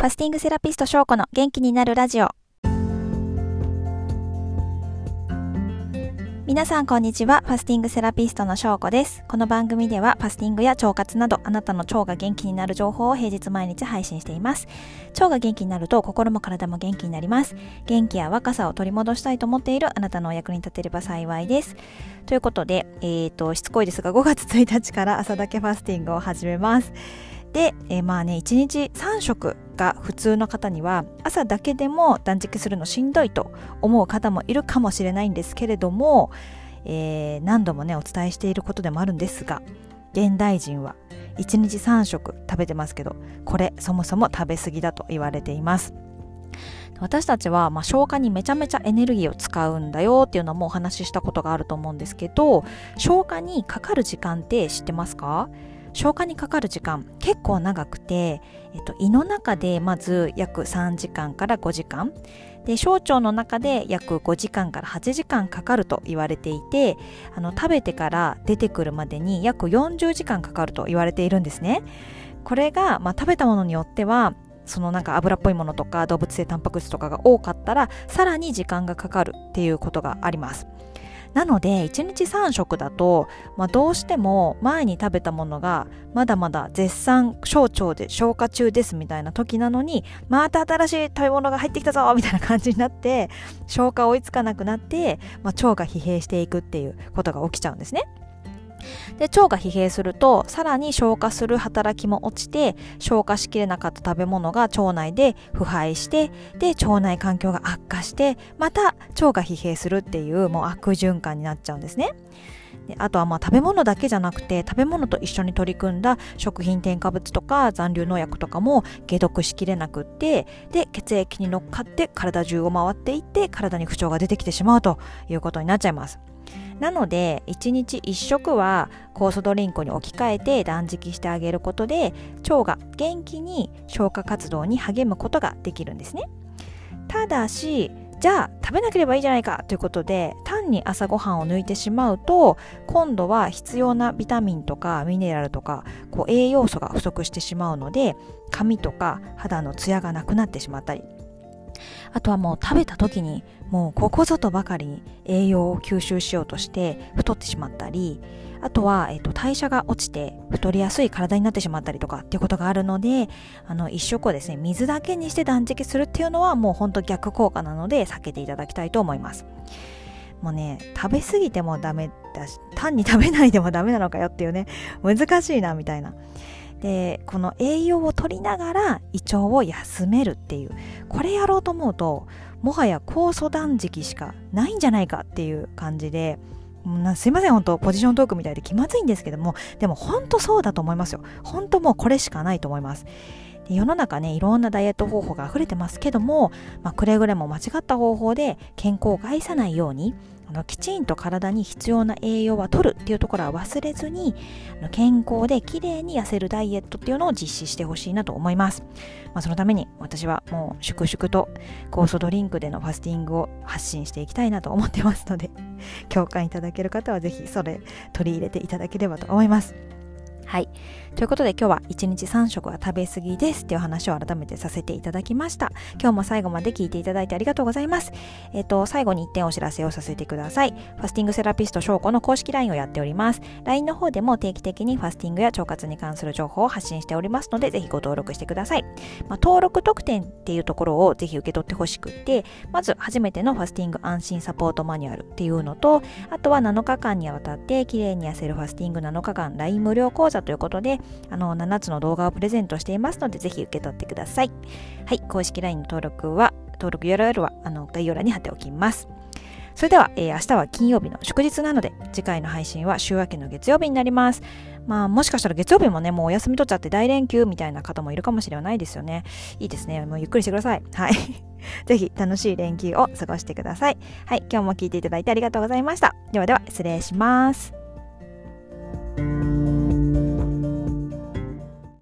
ファスティングセラピスト翔子の元気になるラジオ。皆さんこんにちは。ファスティングセラピストの翔子です。この番組ではファスティングや腸活などあなたの腸が元気になる情報を平日毎日配信しています。腸が元気になると心も体も元気になります。元気や若さを取り戻したいと思っているあなたのお役に立てれば幸いです。ということでえーとしつこいですが5月1日から朝だけファスティングを始めます。で、えー、まあね1日3食が普通の方には朝だけでも断食するのしんどいと思う方もいるかもしれないんですけれども、えー、何度もねお伝えしていることでもあるんですが現代人は1日3食食べてますけどこれそもそも食べ過ぎだと言われています。私たちは、まあ、消化にめちゃめちゃエネルギーを使うんだよっていうのもお話ししたことがあると思うんですけど消化にかかる時間って知ってますか？消化にかかる時間結構長くて、えっと、胃の中でまず約3時間から5時間。で小腸の中で約5時間から8時間かかると言われていてあの食べてから出てくるまでに約40時間かかると言われているんですね。これが、まあ、食べたものによってはそのなんか油っぽいものとか動物性タンパク質とかが多かったらさらに時間がかかるっていうことがあります。なので1日3食だと、まあ、どうしても前に食べたものがまだまだ絶賛小腸で消化中ですみたいな時なのにまた新しい食べ物が入ってきたぞみたいな感じになって消化追いつかなくなって、まあ、腸が疲弊していくっていうことが起きちゃうんですね。で腸が疲弊するとさらに消化する働きも落ちて消化しきれなかった食べ物が腸内で腐敗してで腸内環境が悪化してまた腸が疲弊するっていうもう悪循環になっちゃうんですね。あとはまあ食べ物だけじゃなくて食べ物と一緒に取り組んだ食品添加物とか残留農薬とかも解毒しきれなくってで血液に乗っかって体中を回っていって体に不調が出てきてしまうということになっちゃいます。なので1日1食は酵素ドリンクに置き換えて断食してあげることで腸が元気に消化活動に励むことができるんですね。ただしじゃあ食べなければいいじゃないかということで単に朝ごはんを抜いてしまうと今度は必要なビタミンとかミネラルとかこう栄養素が不足してしまうので髪とか肌のツヤがなくなってしまったりあとはもう食べた時にもうここぞとばかりに栄養を吸収しようとして太ってしまったりあとは、えっと、代謝が落ちて太りやすい体になってしまったりとかっていうことがあるのであの一食をですね水だけにして断食するっていうのはもうほんと逆効果なので避けていただきたいと思います。もうね食べ過ぎてもダメだし単に食べないでもダメなのかよっていうね難しいなみたいな。でこの栄養を取りながら胃腸を休めるっていうこれやろうと思うともはや酵素断食しかないんじゃないかっていう感じですいません本当ポジショントークみたいで気まずいんですけどもでも本当そうだと思いますよ。本当もうこれしかないと思います。世の中ねいろんなダイエット方法が溢れてますけども、まあ、くれぐれも間違った方法で健康を害さないようにあのきちんと体に必要な栄養は取るっていうところは忘れずに健康できれいに痩せるダイエットっていうのを実施してほしいなと思います、まあ、そのために私はもう粛々と酵素ドリンクでのファスティングを発信していきたいなと思ってますので 共感いただける方はぜひそれ取り入れていただければと思います。はい。ということで今日は1日3食は食べ過ぎですっていう話を改めてさせていただきました。今日も最後まで聞いていただいてありがとうございます。えっ、と、最後に1点お知らせをさせてください。ファスティングセラピスト翔子の公式 LINE をやっております。LINE の方でも定期的にファスティングや腸活に関する情報を発信しておりますので、ぜひご登録してください。まあ、登録特典っていうところをぜひ受け取ってほしくて、まず初めてのファスティング安心サポートマニュアルっていうのと、あとは7日間にわたって綺麗に痩せるファスティング7日間 LINE 無料講座ということで、あの、7つの動画をプレゼントしていますので、ぜひ受け取ってください。はい、公式 LINE の登録は、登録 URL は、あの、概要欄に貼っておきます。それでは、えー、明日は金曜日の祝日なので、次回の配信は週明けの月曜日になります。まあ、もしかしたら月曜日もね、もうお休み取っちゃって大連休みたいな方もいるかもしれないですよね。いいですね。もうゆっくりしてください。はい。ぜひ楽しい連休を過ごしてください。はい。今日も聞いていただいてありがとうございました。ではでは、失礼します。